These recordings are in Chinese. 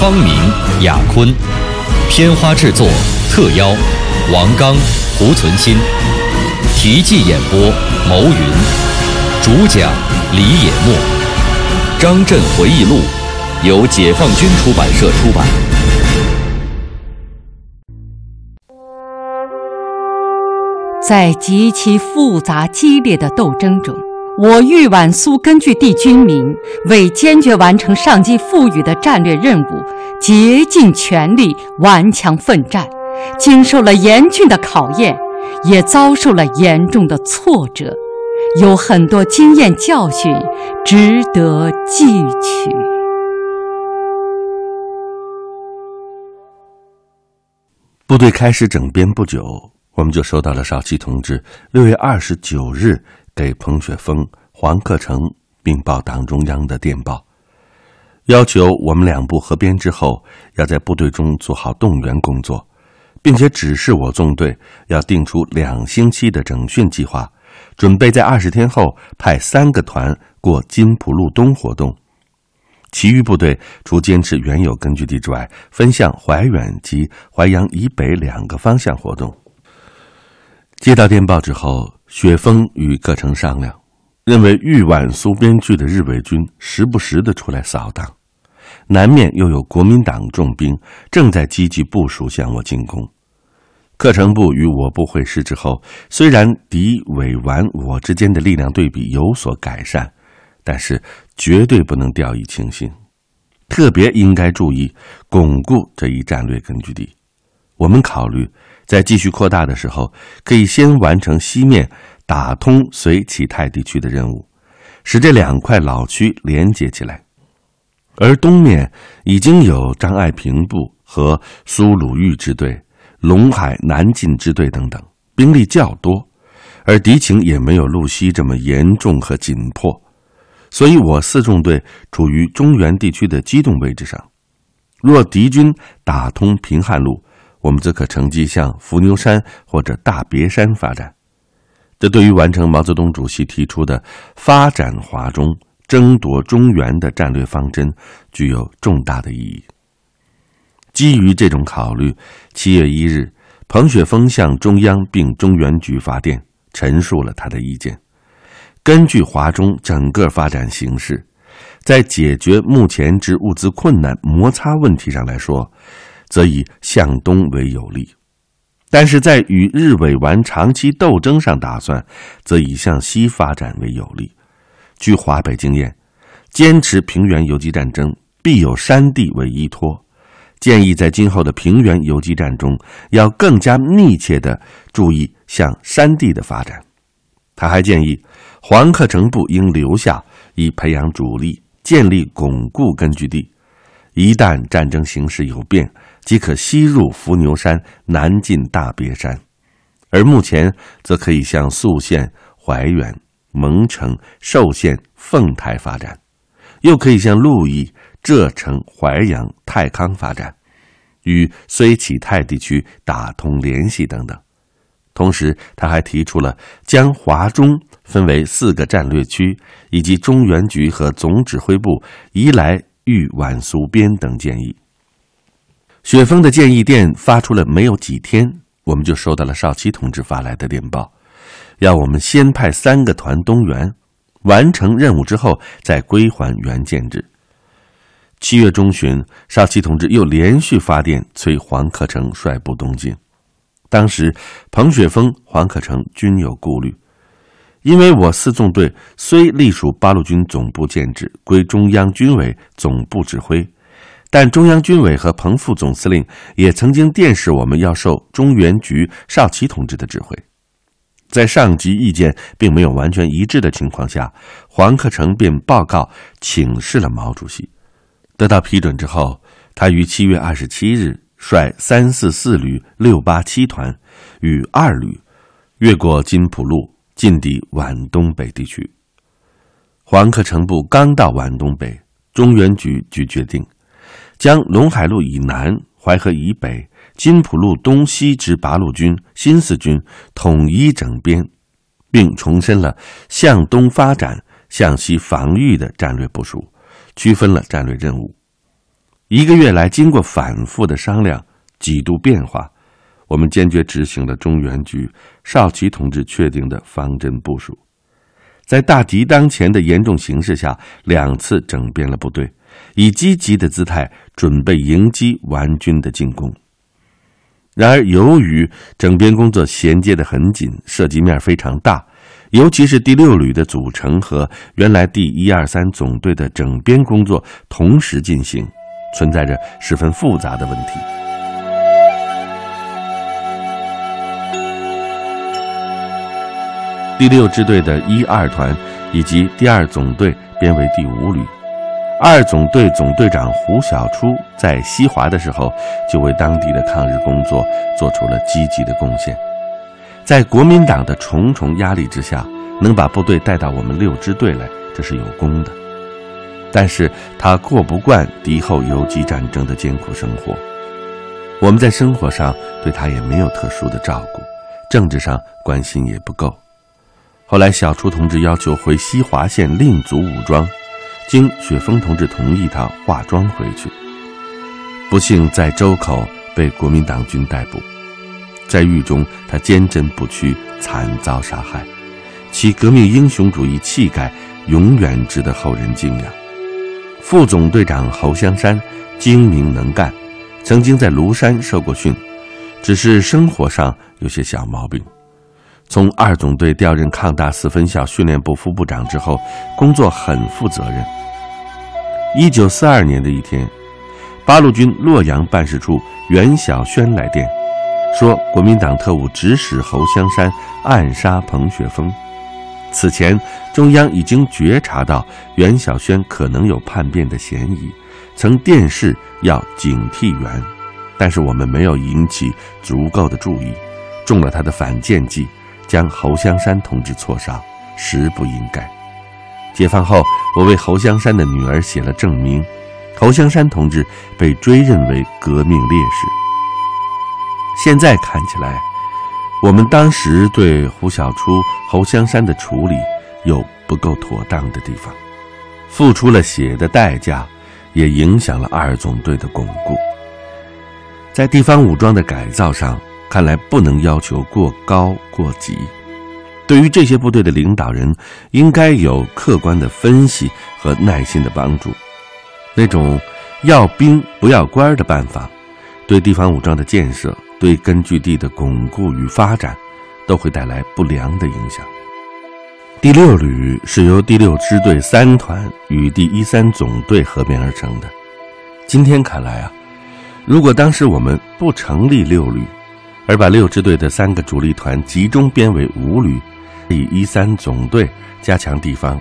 方明、雅坤，片花制作特邀王刚、胡存新，题记演播牟云，主讲李野墨，《张震回忆录》由解放军出版社出版。在极其复杂激烈的斗争中，我豫皖苏根据地军民为坚决完成上级赋予的战略任务，竭尽全力顽强奋战，经受了严峻的考验，也遭受了严重的挫折，有很多经验教训值得汲取。部队开始整编不久，我们就收到了少奇同志六月二十九日给彭雪枫、黄克诚并报党中央的电报，要求我们两部合编之后，要在部队中做好动员工作，并且指示我纵队要定出两星期的整训计划，准备在二十天后派三个团过金浦路东活动。其余部队除坚持原有根据地之外，分向怀远及淮阳以北两个方向活动。接到电报之后，雪峰与各城商量，认为豫皖苏边区的日伪军时不时的出来扫荡，南面又有国民党重兵正在积极部署向我进攻。课程部与我部会师之后，虽然敌伪皖我之间的力量对比有所改善。但是绝对不能掉以轻心，特别应该注意巩固这一战略根据地。我们考虑在继续扩大的时候，可以先完成西面打通绥启泰地区的任务，使这两块老区连接起来。而东面已经有张爱萍部和苏鲁豫支队、陇海南进支队等等，兵力较多，而敌情也没有路西这么严重和紧迫。所以，我四纵队处于中原地区的机动位置上。若敌军打通平汉路，我们则可乘机向伏牛山或者大别山发展。这对于完成毛泽东主席提出的发展华中、争夺中原的战略方针，具有重大的意义。基于这种考虑，七月一日，彭雪枫向中央并中原局发电，陈述了他的意见。根据华中整个发展形势，在解决目前之物资困难摩擦问题上来说，则以向东为有利；但是在与日伪顽长期斗争上打算，则以向西发展为有利。据华北经验，坚持平原游击战争必有山地为依托，建议在今后的平原游击战中，要更加密切的注意向山地的发展。他还建议。黄克诚部应留下，以培养主力，建立巩固根据地。一旦战争形势有变，即可西入伏牛山，南进大别山。而目前则可以向宿县、怀远、蒙城、寿县、凤台发展，又可以向鹿邑、浙城、淮阳、太康发展，与睢启泰地区打通联系等等。同时，他还提出了将华中分为四个战略区，以及中原局和总指挥部移来豫皖苏边等建议。雪峰的建议电发出了没有几天，我们就收到了少奇同志发来的电报，要我们先派三个团东援，完成任务之后再归还原建制。七月中旬，少奇同志又连续发电催黄克诚率部东进。当时，彭雪峰、黄克诚均有顾虑，因为我四纵队虽隶属八路军总部建制，归中央军委总部指挥，但中央军委和彭副总司令也曾经电示我们要受中原局少奇同志的指挥。在上级意见并没有完全一致的情况下，黄克诚便报告请示了毛主席，得到批准之后。他于七月二十七日率三四四旅六八七团与二旅越过金浦路，进抵皖东北地区。黄克诚部刚到皖东北，中原局就决定将陇海路以南、淮河以北、金浦路东西之八路军、新四军统一整编，并重申了向东发展、向西防御的战略部署，区分了战略任务。一个月来，经过反复的商量，几度变化，我们坚决执行了中原局少奇同志确定的方针部署。在大敌当前的严重形势下，两次整编了部队，以积极的姿态准备迎击顽军的进攻。然而，由于整编工作衔接的很紧，涉及面非常大，尤其是第六旅的组成和原来第一二三总队的整编工作同时进行。存在着十分复杂的问题。第六支队的一二团以及第二总队编为第五旅，二总队总队长胡小初在西华的时候就为当地的抗日工作做出了积极的贡献，在国民党的重重压力之下，能把部队带到我们六支队来，这是有功的。但是他过不惯敌后游击战争的艰苦生活，我们在生活上对他也没有特殊的照顾，政治上关心也不够。后来小初同志要求回西华县另组武装，经雪峰同志同意，他化妆回去。不幸在周口被国民党军逮捕，在狱中他坚贞不屈，惨遭杀害，其革命英雄主义气概永远值得后人敬仰。副总队长侯香山精明能干，曾经在庐山受过训，只是生活上有些小毛病。从二总队调任抗大四分校训练部副部长之后，工作很负责任。一九四二年的一天，八路军洛阳办事处袁小轩来电，说国民党特务指使侯香山暗杀彭雪枫。此前，中央已经觉察到袁小轩可能有叛变的嫌疑，曾电示要警惕袁，但是我们没有引起足够的注意，中了他的反间计，将侯香山同志错杀，实不应该。解放后，我为侯香山的女儿写了证明，侯香山同志被追认为革命烈士。现在看起来。我们当时对胡小初、侯香山的处理有不够妥当的地方，付出了血的代价，也影响了二总队的巩固。在地方武装的改造上，看来不能要求过高过急。对于这些部队的领导人，应该有客观的分析和耐心的帮助。那种要兵不要官的办法，对地方武装的建设。对根据地的巩固与发展，都会带来不良的影响。第六旅是由第六支队三团与第一三总队合编而成的。今天看来啊，如果当时我们不成立六旅，而把六支队的三个主力团集中编为五旅，以一三总队加强地方，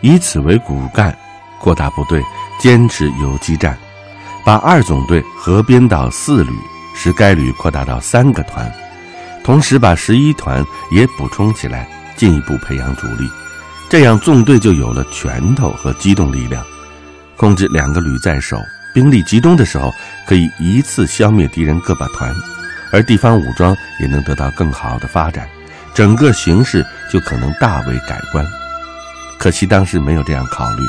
以此为骨干，扩大部队，坚持游击战，把二总队合编到四旅。使该旅扩大到三个团，同时把十一团也补充起来，进一步培养主力，这样纵队就有了拳头和机动力量，控制两个旅在手，兵力集中的时候可以一次消灭敌人各把团，而地方武装也能得到更好的发展，整个形势就可能大为改观。可惜当时没有这样考虑，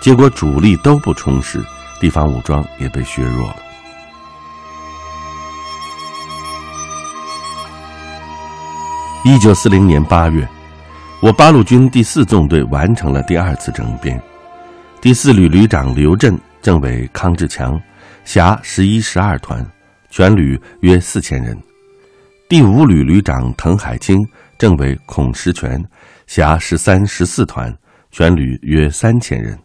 结果主力都不充实，地方武装也被削弱了。一九四零年八月，我八路军第四纵队完成了第二次整编，第四旅旅长刘震、政委康志强，辖十一、十二团，全旅约四千人；第五旅旅长滕海清、政委孔石泉，辖十三、十四团，全旅约三千人；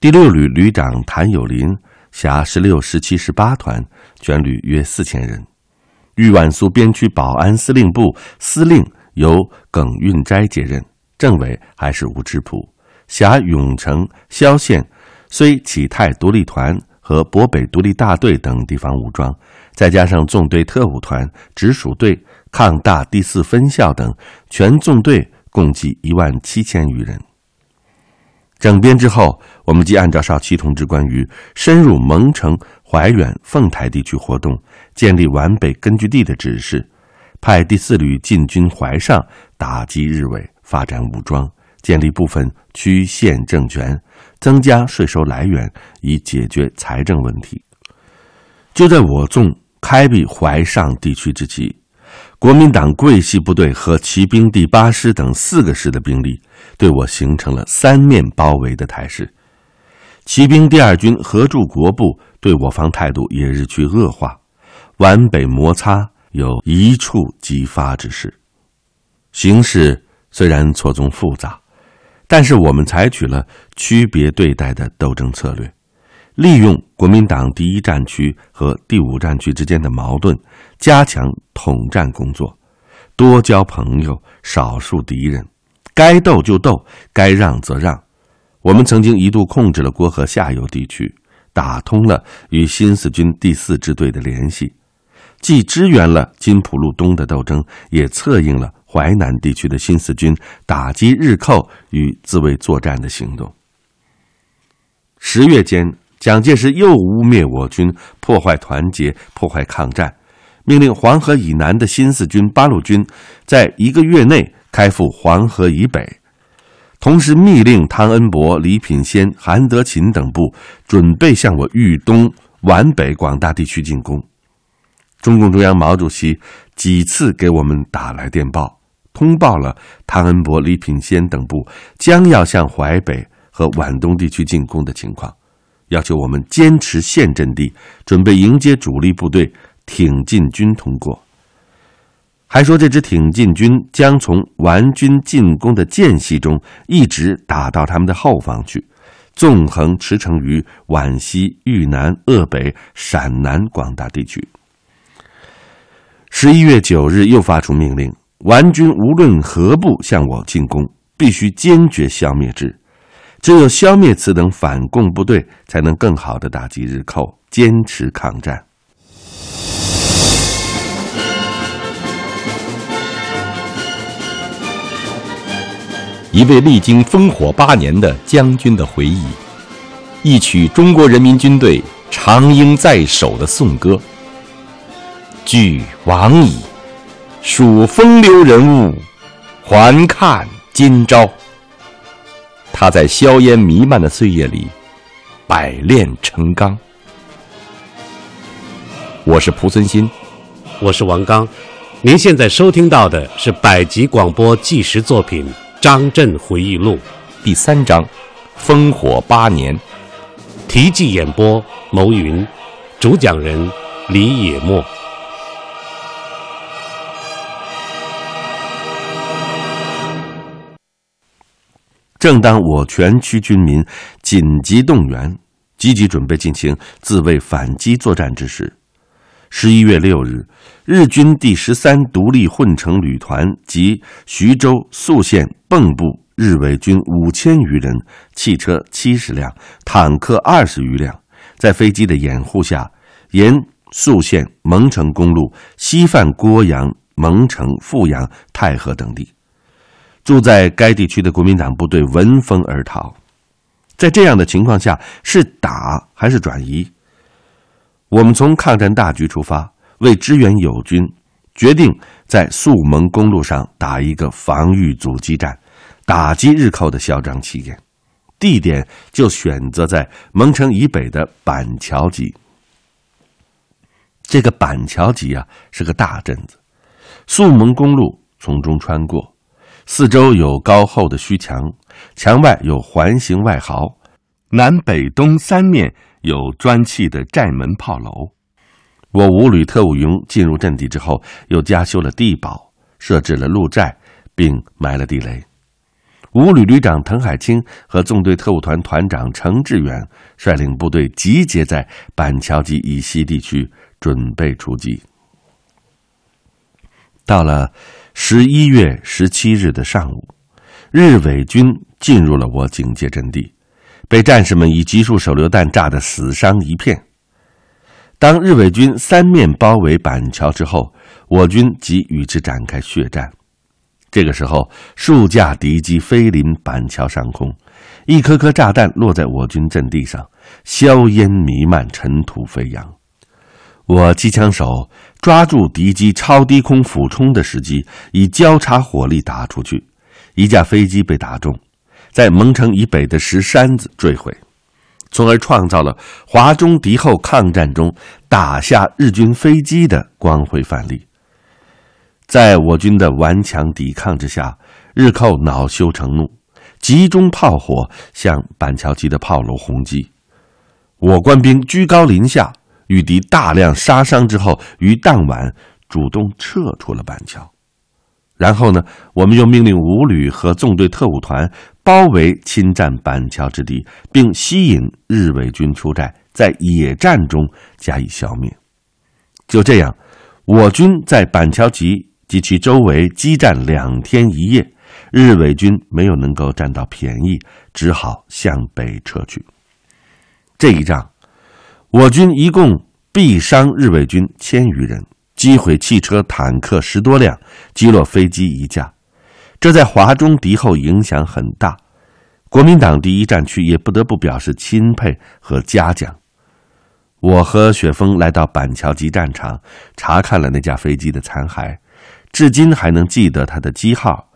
第六旅旅长谭友林，辖十六、十七、十八团，全旅约四千人。豫皖苏边区保安司令部司令由耿运斋接任，政委还是吴芝普，辖永城、萧县，虽启泰独立团和博北独立大队等地方武装，再加上纵队特务团、直属队、抗大第四分校等，全纵队共计一万七千余人。整编之后，我们即按照少奇同志关于深入蒙城、怀远、凤台地区活动、建立皖北根据地的指示，派第四旅进军淮上，打击日伪，发展武装。建立部分区县政权，增加税收来源，以解决财政问题。就在我纵开辟淮上地区之际，国民党桂系部队和骑兵第八师等四个师的兵力对我形成了三面包围的态势。骑兵第二军合驻国部对我方态度也日趋恶化，皖北摩擦有一触即发之势。形势虽然错综复杂。但是我们采取了区别对待的斗争策略，利用国民党第一战区和第五战区之间的矛盾，加强统战工作，多交朋友，少树敌人，该斗就斗，该让则让。我们曾经一度控制了郭河下游地区，打通了与新四军第四支队的联系，既支援了金浦路东的斗争，也策应了。淮南地区的新四军打击日寇与自卫作战的行动。十月间，蒋介石又污蔑我军破坏团结、破坏抗战，命令黄河以南的新四军八路军在一个月内开赴黄河以北，同时密令汤恩伯、李品仙、韩德勤等部准备向我豫东皖北广大地区进攻。中共中央毛主席几次给我们打来电报。通报了汤恩伯、李品仙等部将要向淮北和皖东地区进攻的情况，要求我们坚持现阵地，准备迎接主力部队挺进军通过。还说这支挺进军将从皖军进攻的间隙中一直打到他们的后方去，纵横驰骋于皖西、豫南、鄂北、陕南广大地区。十一月九日，又发出命令。顽军无论何部向我进攻，必须坚决消灭之。只有消灭此等反共部队，才能更好的打击日寇，坚持抗战。一位历经烽火八年的将军的回忆，一曲中国人民军队长缨在手的颂歌。俱往矣。数风流人物，还看今朝。他在硝烟弥漫的岁月里，百炼成钢。我是蒲存昕，我是王刚。您现在收听到的是百集广播纪实作品《张震回忆录》第三章《烽火八年》，题记演播：牟云，主讲人李野墨。正当我全区军民紧急动员、积极准备进行自卫反击作战之时，十一月六日，日军第十三独立混成旅团及徐州、宿县蚌埠日伪军五千余人、汽车七十辆、坦克二十余辆，在飞机的掩护下，沿宿县蒙城公路西犯郭阳、蒙城、富阳、太和等地。住在该地区的国民党部队闻风而逃，在这样的情况下，是打还是转移？我们从抗战大局出发，为支援友军，决定在宿蒙公路上打一个防御阻击战，打击日寇的嚣张气焰。地点就选择在蒙城以北的板桥集。这个板桥集啊，是个大镇子，宿蒙公路从中穿过。四周有高厚的虚墙，墙外有环形外壕，南北东三面有砖砌的寨门炮楼。我五旅特务营进入阵地之后，又加修了地堡，设置了路寨，并埋了地雷。五旅旅长滕海清和纵队特务团团长程志远率领部队集结在板桥及以西地区，准备出击。到了。十一月十七日的上午，日伪军进入了我警戒阵地，被战士们以集束手榴弹炸得死伤一片。当日伪军三面包围板桥之后，我军即与之展开血战。这个时候，数架敌机飞临板桥上空，一颗颗炸弹落在我军阵地上，硝烟弥漫，尘土飞扬。我机枪手抓住敌机超低空俯冲的时机，以交叉火力打出去，一架飞机被打中，在蒙城以北的石山子坠毁。从而创造了华中敌后抗战中打下日军飞机的光辉范例。在我军的顽强抵抗之下，日寇恼羞成怒，集中炮火向板桥基的炮楼轰击。我官兵居高临下，与敌大量杀伤之后，于当晚主动撤出了板桥。然后呢，我们又命令五旅和纵队特务团包围侵占板桥之地，并吸引日伪军出寨，在野战中加以消灭。就这样，我军在板桥集及其周围激战两天一夜，日伪军没有能够占到便宜，只好向北撤去。这一仗，我军一共毙伤日伪军千余人。击毁汽车、坦克十多辆，击落飞机一架，这在华中敌后影响很大。国民党第一战区也不得不表示钦佩和嘉奖。我和雪峰来到板桥集战场，查看了那架飞机的残骸，至今还能记得它的机号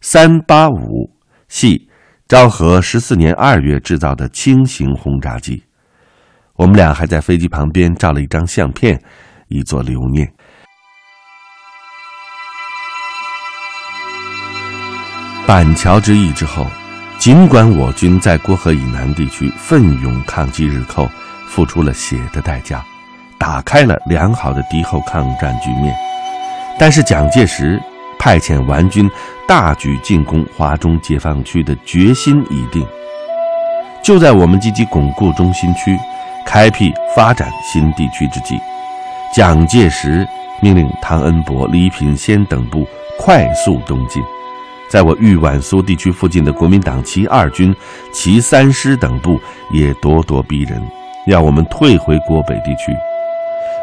三八五，系昭和十四年二月制造的轻型轰炸机。我们俩还在飞机旁边照了一张相片，以作留念。板桥之役之后，尽管我军在郭河以南地区奋勇抗击日寇，付出了血的代价，打开了良好的敌后抗战局面，但是蒋介石派遣顽军大举进攻华中解放区的决心已定。就在我们积极巩固中心区、开辟发展新地区之际，蒋介石命令汤恩伯、李品仙等部快速东进。在我豫皖苏地区附近的国民党其二军、其三师等部也咄咄逼人，要我们退回国北地区。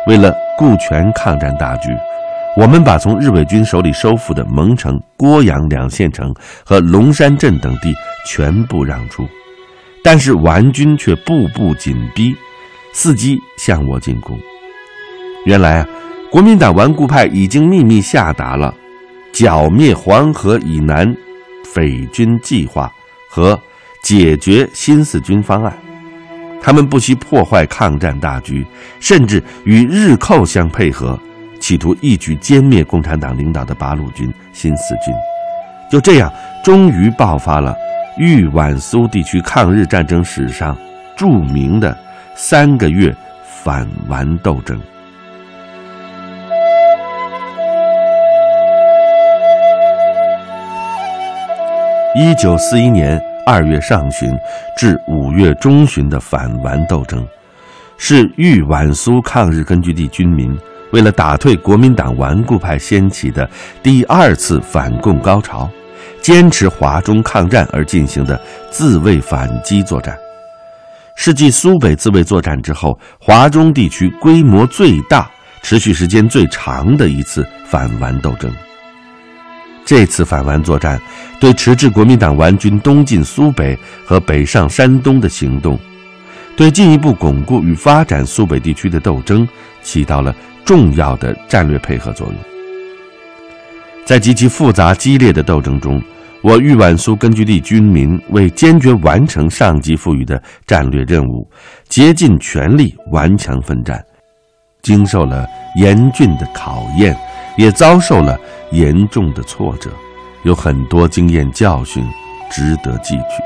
为了顾全抗战大局，我们把从日伪军手里收复的蒙城、郭阳两县城和龙山镇等地全部让出，但是顽军却步步紧逼，伺机向我进攻。原来啊，国民党顽固派已经秘密下达了。剿灭黄河以南匪军计划和解决新四军方案，他们不惜破坏抗战大局，甚至与日寇相配合，企图一举歼灭共产党领导的八路军、新四军。就这样，终于爆发了豫皖苏地区抗日战争史上著名的三个月反顽斗争。一九四一年二月上旬至五月中旬的反顽斗争，是豫皖苏抗日根据地军民为了打退国民党顽固派掀起的第二次反共高潮，坚持华中抗战而进行的自卫反击作战，是继苏北自卫作战之后，华中地区规模最大、持续时间最长的一次反顽斗争。这次反顽作战，对迟滞国民党顽军东进苏北和北上山东的行动，对进一步巩固与发展苏北地区的斗争，起到了重要的战略配合作用。在极其复杂激烈的斗争中，我豫皖苏根据地军民为坚决完成上级赋予的战略任务，竭尽全力顽强奋战，经受了严峻的考验。也遭受了严重的挫折，有很多经验教训值得汲取。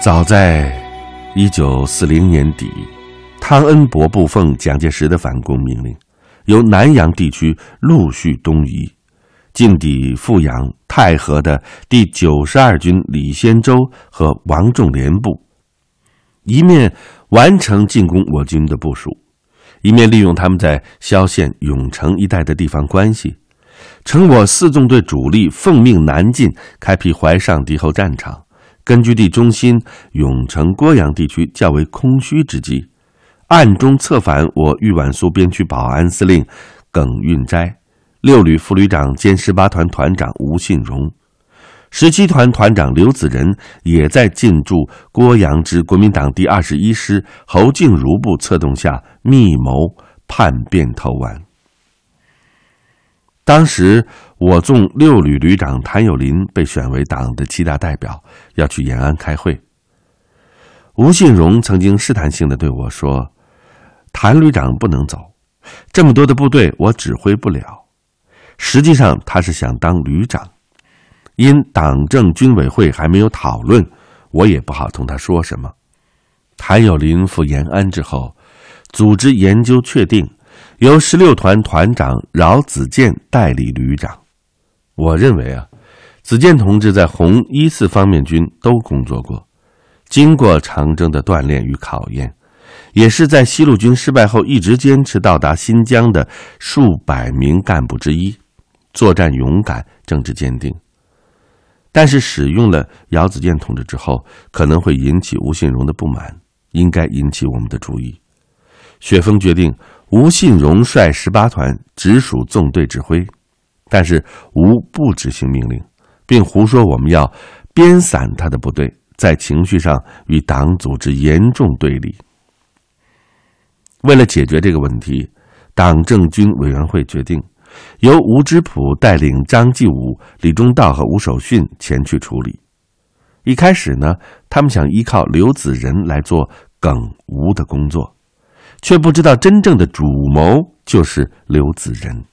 早在一九四零年底，汤恩伯部奉蒋介石的反攻命令，由南阳地区陆续东移，进抵阜阳、太和的第九十二军李先洲和王仲廉部，一面。完成进攻我军的部署，一面利用他们在萧县、永城一带的地方关系，乘我四纵队主力奉命南进，开辟淮上敌后战场。根据地中心永城、郭阳地区较为空虚之际，暗中策反我豫皖苏边区保安司令耿运斋、六旅副旅长兼十八团团长吴信荣、十七团团长刘子仁也在进驻郭阳之国民党第二十一师侯静茹部策动下密谋叛变投丸。当时，我纵六旅旅长谭友林被选为党的七大代表，要去延安开会。吴信荣曾经试探性的对我说：“谭旅长不能走，这么多的部队我指挥不了。”实际上，他是想当旅长，因党政军委会还没有讨论，我也不好同他说什么。谭友林赴延安之后，组织研究确定。由十六团团长饶子健代理旅长。我认为啊，子健同志在红一四方面军都工作过，经过长征的锻炼与考验，也是在西路军失败后一直坚持到达新疆的数百名干部之一，作战勇敢，政治坚定。但是使用了姚子健同志之后，可能会引起吴信荣的不满，应该引起我们的注意。雪峰决定。吴信荣率十八团直属纵队指挥，但是吴不执行命令，并胡说我们要编散他的部队，在情绪上与党组织严重对立。为了解决这个问题，党政军委员会决定由吴芝普带领张继武、李忠道和吴守训前去处理。一开始呢，他们想依靠刘子仁来做耿吴的工作。却不知道真正的主谋就是刘子仁。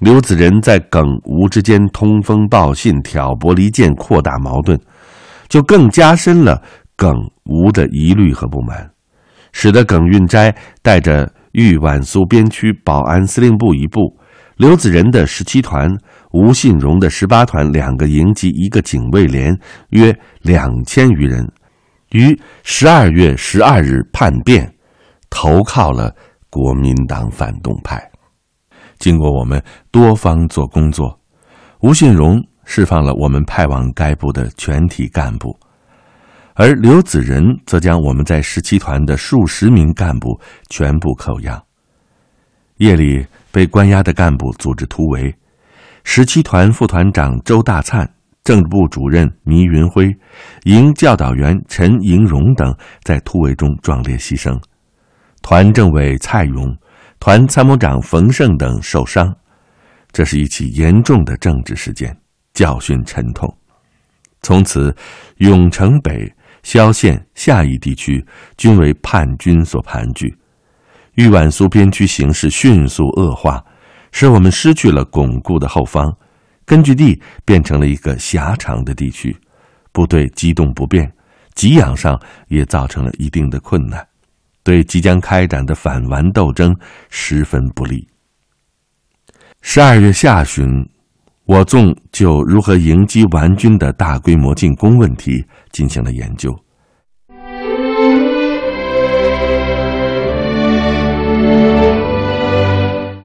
刘子仁在耿吴之间通风报信、挑拨离间、扩大矛盾，就更加深了耿吴的疑虑和不满，使得耿运斋带着豫皖苏边区保安司令部一部、刘子仁的十七团、吴信荣的十八团两个营及、一个警卫连，约两千余人，于十二月十二日叛变。投靠了国民党反动派。经过我们多方做工作，吴信荣释放了我们派往该部的全体干部，而刘子仁则将我们在十七团的数十名干部全部扣押。夜里被关押的干部组织突围，十七团副团长周大灿、政治部主任倪云辉、营教导员陈迎荣等在突围中壮烈牺牲。团政委蔡勇、团参谋长冯胜等受伤，这是一起严重的政治事件，教训沉痛。从此，永城北、萧县、下邑地区均为叛军所盘踞，豫皖苏边区形势迅速恶化，使我们失去了巩固的后方，根据地变成了一个狭长的地区，部队机动不便，给养上也造成了一定的困难。对即将开展的反顽斗争十分不利。十二月下旬，我纵就如何迎击顽军的大规模进攻问题进行了研究。